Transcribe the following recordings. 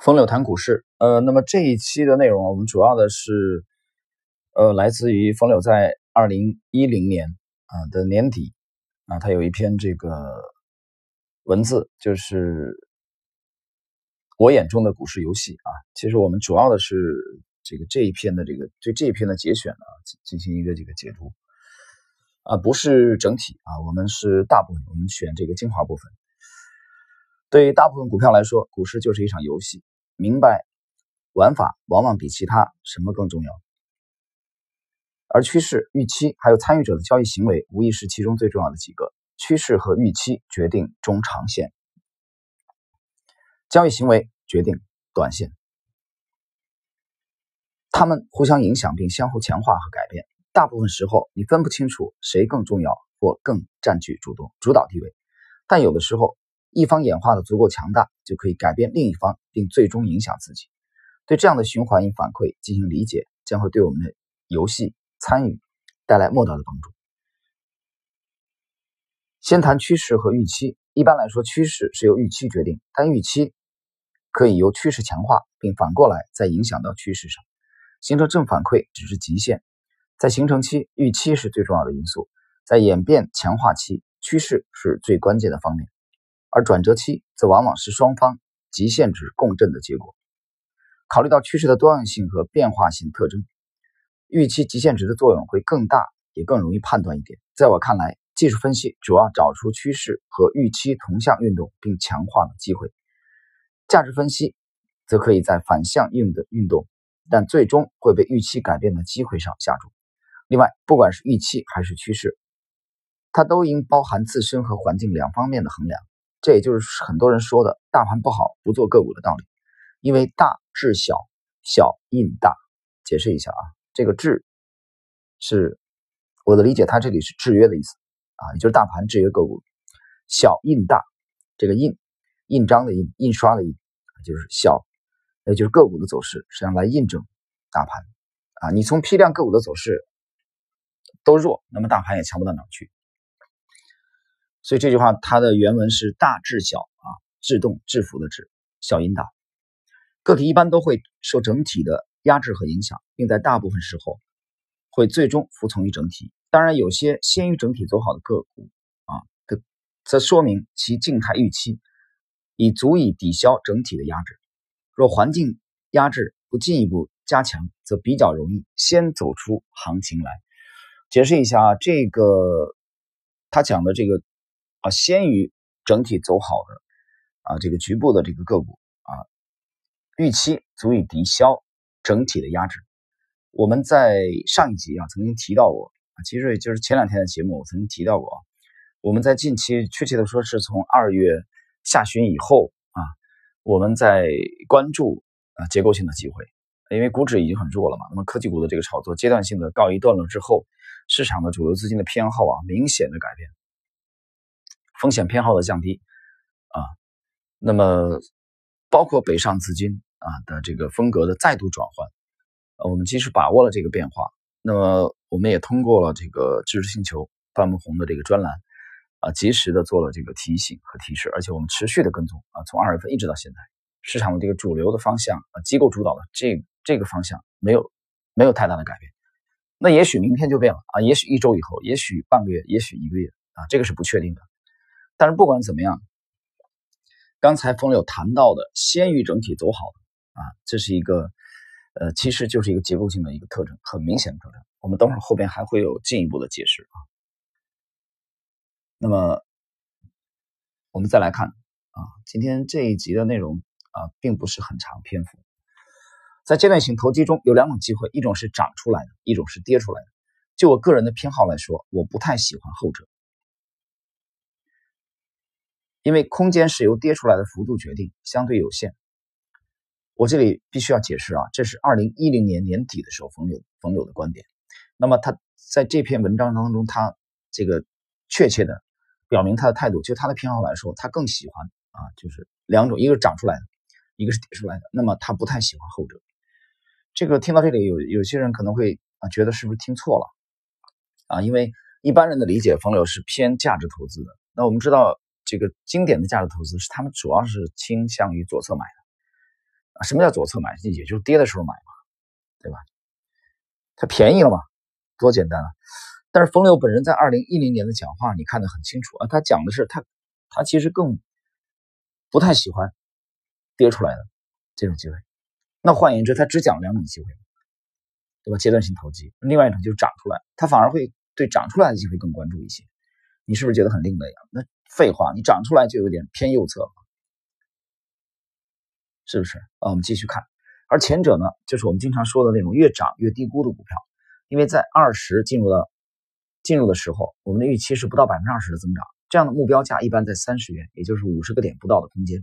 风柳谈股市，呃，那么这一期的内容，我们主要的是，呃，来自于风柳在二零一零年啊的年底啊，他有一篇这个文字，就是我眼中的股市游戏啊。其实我们主要的是这个这一篇的这个对这一篇的节选呢进行一个这个解读啊，不是整体啊，我们是大部分，我们选这个精华部分。对于大部分股票来说，股市就是一场游戏。明白玩法往往比其他什么更重要，而趋势、预期还有参与者的交易行为，无疑是其中最重要的几个。趋势和预期决定中长线，交易行为决定短线，它们互相影响并相互强化和改变。大部分时候，你分不清楚谁更重要或更占据主动主导地位，但有的时候。一方演化的足够强大，就可以改变另一方，并最终影响自己。对这样的循环与反馈进行理解，将会对我们的游戏参与带来莫大的帮助。先谈趋势和预期。一般来说，趋势是由预期决定，但预期可以由趋势强化，并反过来再影响到趋势上，形成正反馈只是极限。在形成期，预期是最重要的因素；在演变强化期，趋势是最关键的方面。而转折期则往往是双方极限值共振的结果。考虑到趋势的多样性和变化性特征，预期极限值的作用会更大，也更容易判断一点。在我看来，技术分析主要找出趋势和预期同向运动并强化的机会，价值分析则可以在反向运的运动，但最终会被预期改变的机会上下注。另外，不管是预期还是趋势，它都应包含自身和环境两方面的衡量。这也就是很多人说的“大盘不好，不做个股”的道理，因为大制小，小印大。解释一下啊，这个制是我的理解，它这里是制约的意思啊，也就是大盘制约个股。小印大，这个印印章的印，印刷的印，就是小，也就是个股的走势，实际上来印证大盘啊。你从批量个股的走势都弱，那么大盘也强不到哪去。所以这句话它的原文是大制小啊，制动制服的制，小引导。个体一般都会受整体的压制和影响，并在大部分时候会最终服从于整体。当然，有些先于整体走好的个股啊，则说明其静态预期已足以抵消整体的压制。若环境压制不进一步加强，则比较容易先走出行情来。解释一下，这个他讲的这个。啊，先于整体走好的啊，这个局部的这个个股啊，预期足以抵消整体的压制。我们在上一集啊曾经提到过啊，其实也就是前两天的节目我曾经提到过啊，我们在近期确切的说是从二月下旬以后啊，我们在关注啊结构性的机会，因为股指已经很弱了嘛，那么科技股的这个炒作阶段性的告一段落之后，市场的主流资金的偏好啊明显的改变。风险偏好的降低，啊，那么包括北上资金啊的这个风格的再度转换，我们及时把握了这个变化。那么我们也通过了这个知识星球范木红的这个专栏，啊，及时的做了这个提醒和提示，而且我们持续的跟踪啊，从二月份一直到现在，市场的这个主流的方向啊，机构主导的这这个方向没有没有太大的改变。那也许明天就变了啊，也许一周以后，也许半个月，也许一个月啊，这个是不确定的。但是不管怎么样，刚才风柳谈到的先于整体走好啊，这是一个呃，其实就是一个结构性的一个特征，很明显的特征。我们等会儿后边还会有进一步的解释啊。那么我们再来看啊，今天这一集的内容啊，并不是很长篇幅。在阶段性投机中有两种机会，一种是涨出来的，一种是跌出来的。就我个人的偏好来说，我不太喜欢后者。因为空间是由跌出来的幅度决定，相对有限。我这里必须要解释啊，这是二零一零年年底的时候冯柳冯柳的观点。那么他在这篇文章当中，他这个确切的表明他的态度，就他的偏好来说，他更喜欢啊，就是两种，一个是涨出来的，一个是跌出来的。那么他不太喜欢后者。这个听到这里，有有些人可能会啊，觉得是不是听错了啊？因为一般人的理解，冯柳是偏价值投资的。那我们知道。这个经典的价值投资是他们主要是倾向于左侧买的啊什么叫左侧买？也就是跌的时候买嘛，对吧？它便宜了嘛，多简单啊！但是冯柳本人在二零一零年的讲话，你看得很清楚啊，他讲的是他他其实更不太喜欢跌出来的这种机会。那换言之，他只讲两种机会，对吧？阶段性投机，另外一种就是涨出来，他反而会对涨出来的机会更关注一些。你是不是觉得很另类啊？那废话，你涨出来就有点偏右侧了，是不是？啊，我们继续看。而前者呢，就是我们经常说的那种越涨越低估的股票，因为在二十进入了进入的时候，我们的预期是不到百分之二十的增长，这样的目标价一般在三十元，也就是五十个点不到的空间。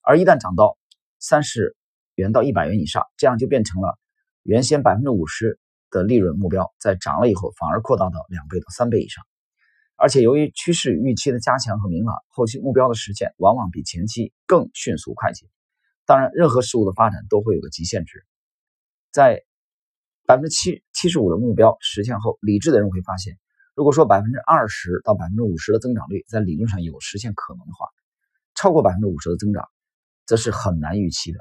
而一旦涨到三十元到一百元以上，这样就变成了原先百分之五十的利润目标，在涨了以后反而扩大到两倍到三倍以上。而且由于趋势预期的加强和明朗，后期目标的实现往往比前期更迅速快捷。当然，任何事物的发展都会有个极限值，在百分之七七十五的目标实现后，理智的人会发现，如果说百分之二十到百分之五十的增长率在理论上有实现可能的话，超过百分之五十的增长，则是很难预期的。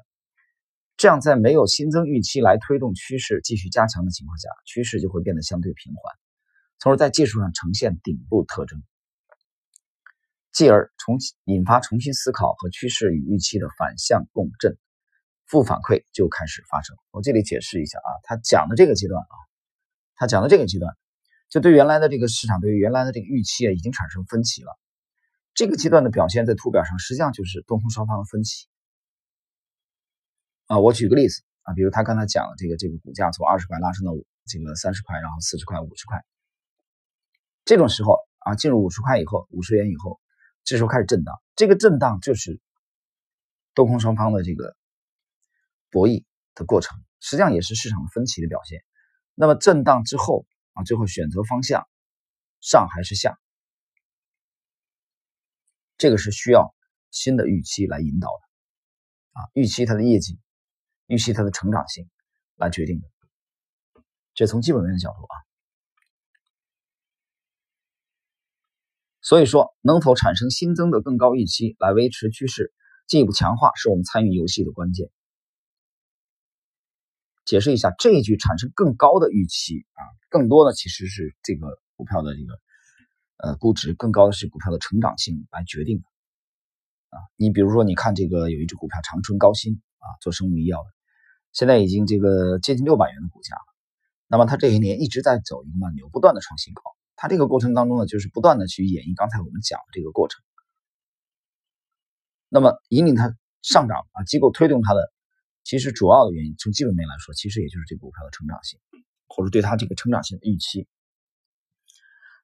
这样，在没有新增预期来推动趋势继续加强的情况下，趋势就会变得相对平缓，从而在技术上呈现顶部特征。继而重引发重新思考和趋势与预期的反向共振，负反馈就开始发生。我这里解释一下啊，他讲的这个阶段啊，他讲的这个阶段，就对原来的这个市场对于原来的这个预期啊，已经产生分歧了。这个阶段的表现在图表上实际上就是多空双方的分歧啊。我举个例子啊，比如他刚才讲的这个这个股价从二十块拉升到这个三十块，然后四十块、五十块，这种时候啊，进入五十块以后，五十元以后。这时候开始震荡，这个震荡就是多空双方的这个博弈的过程，实际上也是市场的分歧的表现。那么震荡之后啊，最后选择方向上还是下，这个是需要新的预期来引导的啊，预期它的业绩，预期它的成长性来决定的。这从基本面的角度啊。所以说，能否产生新增的更高预期来维持趋势，进一步强化，是我们参与游戏的关键。解释一下这一句产生更高的预期啊，更多的其实是这个股票的这个呃估值更高的是股票的成长性来决定的啊。你比如说，你看这个有一只股票长春高新啊，做生物医药的，现在已经这个接近六百元的股价了，那么它这些年一直在走一个慢牛，不断的创新高。它这个过程当中呢，就是不断的去演绎刚才我们讲的这个过程。那么引领它上涨啊，机构推动它的，其实主要的原因，从基本面来说，其实也就是这个股票的成长性，或者对它这个成长性的预期。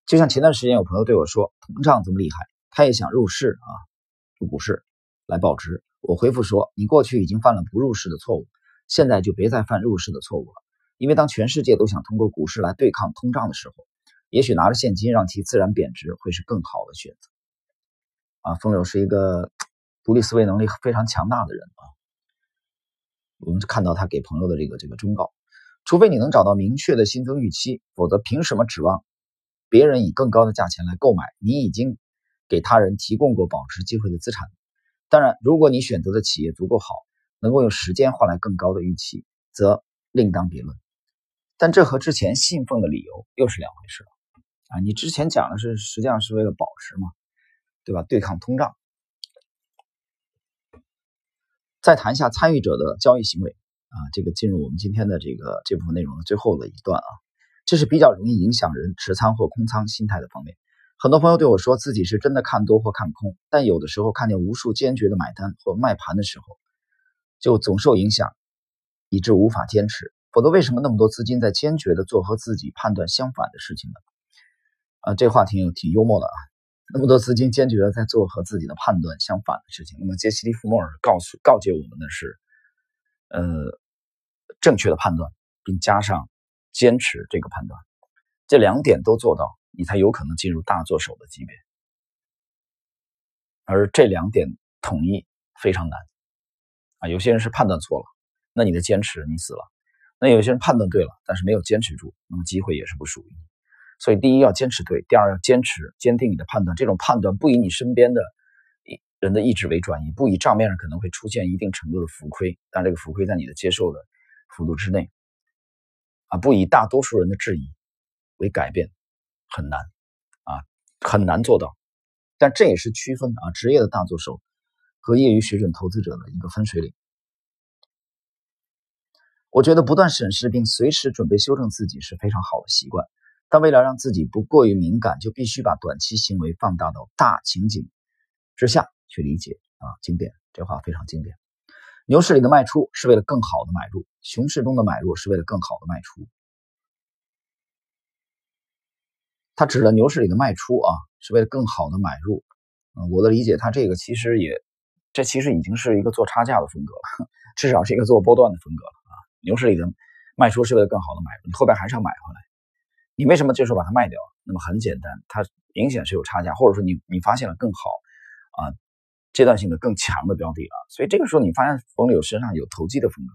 就像前段时间有朋友对我说，通胀这么厉害，他也想入市啊，入股市来保值。我回复说，你过去已经犯了不入市的错误，现在就别再犯入市的错误了。因为当全世界都想通过股市来对抗通胀的时候，也许拿着现金让其自然贬值会是更好的选择。啊，风流是一个独立思维能力非常强大的人啊。我们看到他给朋友的这个这个忠告：，除非你能找到明确的新增预期，否则凭什么指望别人以更高的价钱来购买你已经给他人提供过保值机会的资产？当然，如果你选择的企业足够好，能够用时间换来更高的预期，则另当别论。但这和之前信奉的理由又是两回事了。啊，你之前讲的是实际上是为了保值嘛，对吧？对抗通胀。再谈一下参与者的交易行为啊，这个进入我们今天的这个这部分内容的最后的一段啊，这是比较容易影响人持仓或空仓心态的方面。很多朋友对我说自己是真的看多或看空，但有的时候看见无数坚决的买单或卖盘的时候，就总受影响，以致无法坚持。否则，为什么那么多资金在坚决的做和自己判断相反的事情呢？啊，这话挺挺幽默的啊！那么多资金坚决的在做和自己的判断相反的事情。那么杰西·利弗莫尔告诉告诫我们的是，呃，正确的判断，并加上坚持这个判断，这两点都做到，你才有可能进入大作手的级别。而这两点统一非常难啊！有些人是判断错了，那你的坚持你死了；那有些人判断对了，但是没有坚持住，那么机会也是不属于你。所以，第一要坚持对，第二要坚持坚定你的判断。这种判断不以你身边的人的意志为转移，不以账面上可能会出现一定程度的浮亏，但这个浮亏在你的接受的幅度之内，啊，不以大多数人的质疑为改变，很难，啊，很难做到。但这也是区分啊职业的大作手和业余水准投资者的一个分水岭。我觉得不断审视并随时准备修正自己是非常好的习惯，但为了让自己不过于敏感，就必须把短期行为放大到大情景之下。去理解啊，经典，这话非常经典。牛市里的卖出是为了更好的买入，熊市中的买入是为了更好的卖出。他指的牛市里的卖出啊，是为了更好的买入。嗯，我的理解，他这个其实也，这其实已经是一个做差价的风格了，至少是一个做波段的风格了啊。牛市里的卖出是为了更好的买入，你后边还是要买回来。你为什么这时候把它卖掉？那么很简单，它明显是有差价，或者说你你发现了更好啊。阶段性的更强的标的了，所以这个时候你发现冯柳身上有投机的风格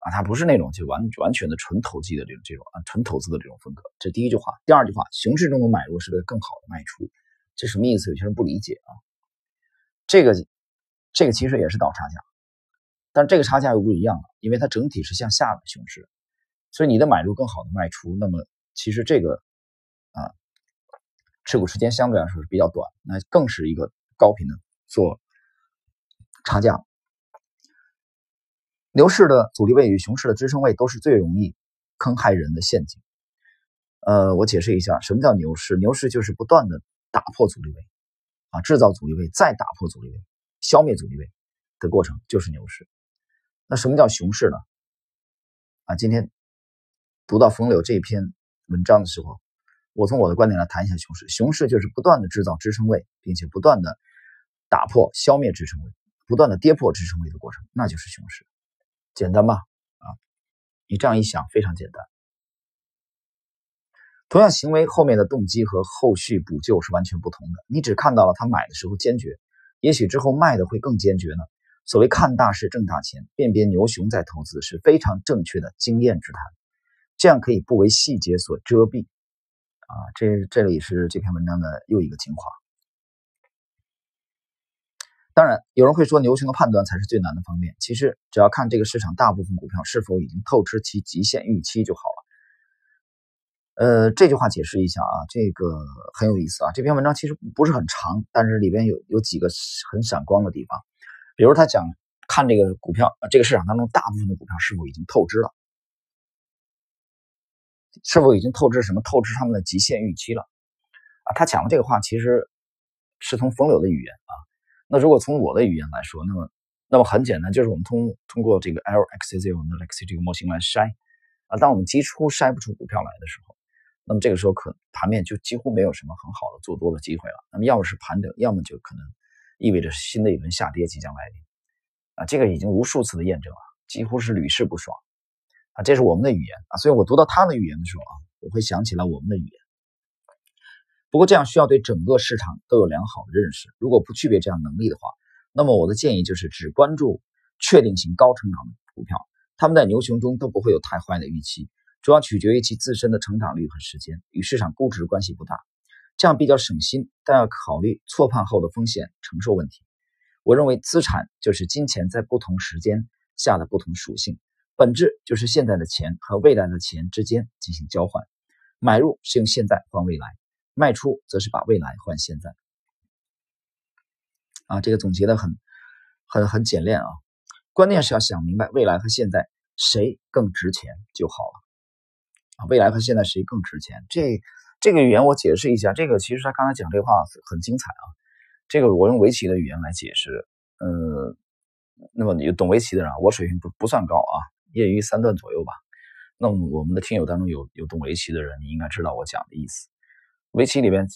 啊，他不是那种就完完全的纯投机的这种这种啊纯投资的这种风格。这第一句话，第二句话，熊市中的买入是为了更好的卖出，这什么意思？有些人不理解啊。这个这个其实也是倒差价，但这个差价又不一样了，因为它整体是向下的熊市，所以你的买入更好的卖出，那么其实这个啊持股时间相对来说是比较短，那更是一个高频的。做差价，牛市的阻力位与熊市的支撑位都是最容易坑害人的陷阱。呃，我解释一下，什么叫牛市？牛市就是不断的打破阻力位，啊，制造阻力位，再打破阻力位，消灭阻力位的过程就是牛市。那什么叫熊市呢？啊，今天读到冯柳这篇文章的时候，我从我的观点来谈一下熊市。熊市就是不断的制造支撑位，并且不断的。打破、消灭支撑位，不断的跌破支撑位的过程，那就是熊市，简单吧？啊，你这样一想，非常简单。同样行为后面的动机和后续补救是完全不同的。你只看到了他买的时候坚决，也许之后卖的会更坚决呢。所谓看大势挣大钱，辨别牛熊在投资是非常正确的经验之谈。这样可以不为细节所遮蔽。啊，这这里是这篇文章的又一个精华。当然，有人会说牛熊的判断才是最难的方面。其实，只要看这个市场大部分股票是否已经透支其极限预期就好了。呃，这句话解释一下啊，这个很有意思啊。这篇文章其实不是很长，但是里边有有几个很闪光的地方。比如他讲看这个股票，这个市场当中大部分的股票是否已经透支了，是否已经透支什么？透支他们的极限预期了啊？他讲的这个话其实是从风流的语言啊。那如果从我的语言来说，那么那么很简单，就是我们通通过这个 LXZ 我们的 LXZ 这个模型来筛啊，当我们基初筛不出股票来的时候，那么这个时候可盘面就几乎没有什么很好的做多的机会了。那么要么是盘整，要么就可能意味着新的一轮下跌即将来临啊，这个已经无数次的验证了，几乎是屡试不爽啊。这是我们的语言啊，所以我读到他们的语言的时候啊，我会想起来我们的语言。不过这样需要对整个市场都有良好的认识。如果不具备这样能力的话，那么我的建议就是只关注确定性高成长的股票，他们在牛熊中都不会有太坏的预期，主要取决于其自身的成长率和时间，与市场估值关系不大。这样比较省心，但要考虑错判后的风险承受问题。我认为资产就是金钱在不同时间下的不同属性，本质就是现在的钱和未来的钱之间进行交换，买入是用现在换未来。卖出则是把未来换现在，啊，这个总结的很很很简练啊。关键是要想明白未来和现在谁更值钱就好了，啊，未来和现在谁更值钱？这这个语言我解释一下，这个其实他刚才讲这话很精彩啊。这个我用围棋的语言来解释，呃，那么你懂围棋的人，我水平不不算高啊，业余三段左右吧。那我们的听友当中有有懂围棋的人，你应该知道我讲的意思。围棋里边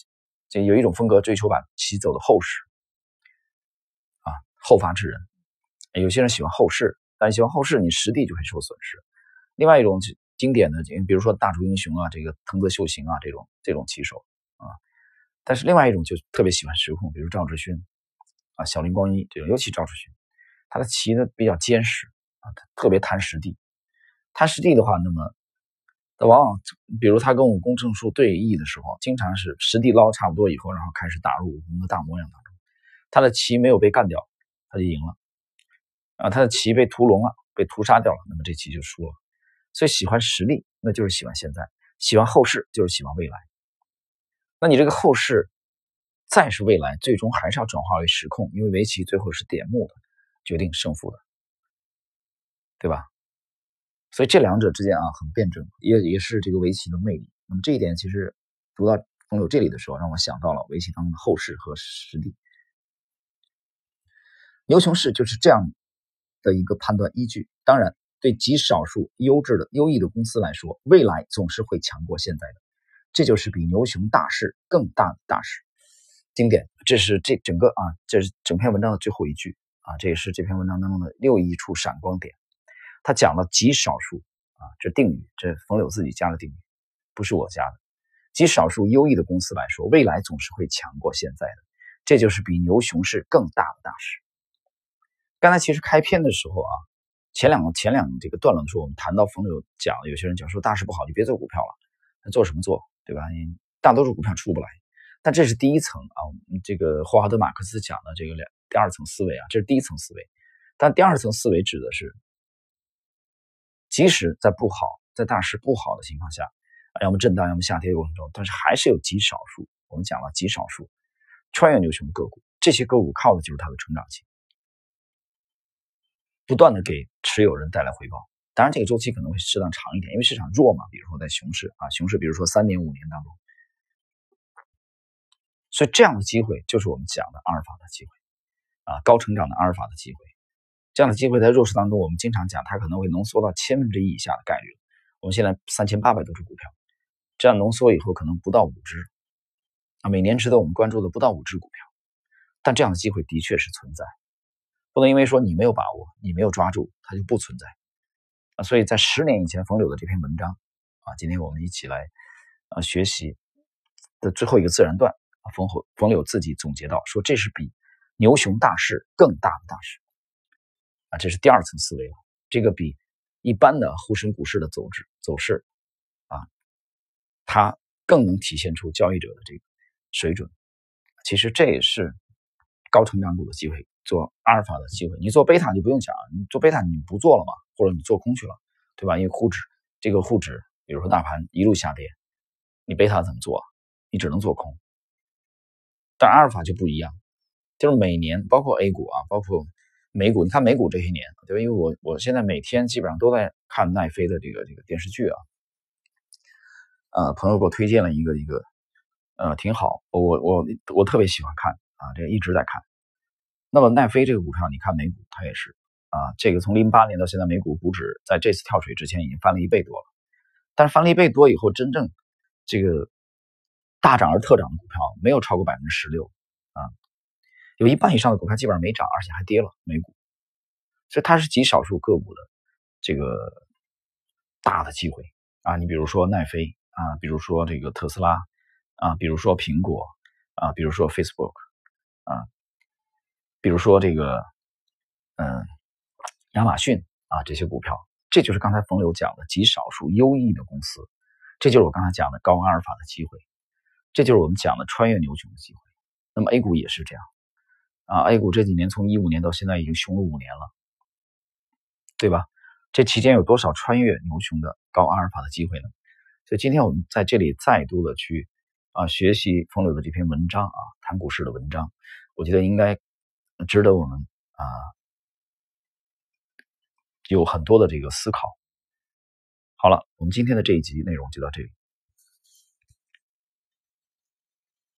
就有一种风格，追求把棋走的厚实，啊，后发制人。有些人喜欢后势，但喜欢后势，你实地就会受损失。另外一种经典的，比如说大竹英雄啊，这个藤泽秀行啊，这种这种棋手啊。但是另外一种就特别喜欢实控，比如赵志勋啊，小林光一这种，尤其赵志勋，他的棋呢比较坚实特别贪实地。贪实地的话，那么。那往往，比如他跟武功正书对弈的时候，经常是实地捞差不多以后，然后开始打入武功的大模样当中。他的棋没有被干掉，他就赢了。啊，他的棋被屠龙了，被屠杀掉了，那么这棋就输了。所以喜欢实力，那就是喜欢现在；喜欢后世，就是喜欢未来。那你这个后世再是未来，最终还是要转化为实控，因为围棋最后是点目的，决定胜负的，对吧？所以这两者之间啊，很辩证，也也是这个围棋的魅力。那么这一点，其实读到朋友这里的时候，让我想到了围棋当中的后世和实力。牛熊市就是这样的一个判断依据。当然，对极少数优质的、优异的公司来说，未来总是会强过现在的。这就是比牛熊大势更大的大势。经典，这是这整个啊，这是整篇文章的最后一句啊，这也是这篇文章当中的又一处闪光点。他讲了极少数啊，这定语，这冯柳自己加的定语，不是我加的。极少数优异的公司来说，未来总是会强过现在的。这就是比牛熊市更大的大势。刚才其实开篇的时候啊，前两个前两这个段落的时候，我们谈到冯柳讲，有些人讲说大势不好，你别做股票了，那做什么做？对吧？你大多数股票出不来，但这是第一层啊。这个霍华德·马克思讲的这个两第二层思维啊，这是第一层思维。但第二层思维指的是，即使在不好、在大势不好的情况下，要么震荡，要么下跌的过程中，但是还是有极少数。我们讲了极少数穿越牛熊个股，这些个股靠的就是它的成长性，不断的给持有人带来回报。当然，这个周期可能会适当长一点，因为市场弱嘛。比如说在熊市啊，熊市，比如说三年、五年当中，所以这样的机会就是我们讲的阿尔法的机会啊，高成长的阿尔法的机会。这样的机会在弱势当中，我们经常讲，它可能会浓缩到千分之一以下的概率。我们现在三千八百多只股票，这样浓缩以后可能不到五只啊，每年值得我们关注的不到五只股票，但这样的机会的确是存在，不能因为说你没有把握，你没有抓住，它就不存在。啊，所以在十年以前，冯柳的这篇文章，啊，今天我们一起来，啊，学习的最后一个自然段，啊，冯柳冯柳自己总结到说，这是比牛熊大势更大的大势，啊，这是第二层思维了，这个比一般的沪深股市的走势走势，啊，它更能体现出交易者的这个水准，其实这也是高成长股的机会。做阿尔法的机会，你做贝塔就不用讲，你做贝塔你不做了嘛，或者你做空去了，对吧？因为沪指这个沪指，比如说大盘一路下跌，你贝塔怎么做？你只能做空。但阿尔法就不一样，就是每年包括 A 股啊，包括美股，你看美股这些年，对吧？因为我我现在每天基本上都在看奈飞的这个这个电视剧啊，呃，朋友给我推荐了一个一个，呃，挺好，我我我特别喜欢看啊，这个一直在看。那么奈飞这个股票，你看美股它也是啊，这个从零八年到现在，美股股指在这次跳水之前已经翻了一倍多了。但是翻了一倍多以后，真正这个大涨而特涨的股票没有超过百分之十六，有一半以上的股票基本上没涨，而且还跌了。美股，所以它是极少数个股的这个大的机会啊。你比如说奈飞啊，比如说这个特斯拉啊，比如说苹果啊，比如说 Facebook 啊。比如说这个，嗯，亚马逊啊，这些股票，这就是刚才冯柳讲的极少数优异的公司，这就是我刚才讲的高阿尔法的机会，这就是我们讲的穿越牛熊的机会。那么 A 股也是这样啊，A 股这几年从一五年到现在已经熊了五年了，对吧？这期间有多少穿越牛熊的高阿尔法的机会呢？所以今天我们在这里再度的去啊学习冯柳的这篇文章啊，谈股市的文章，我觉得应该。值得我们啊有很多的这个思考。好了，我们今天的这一集内容就到这里。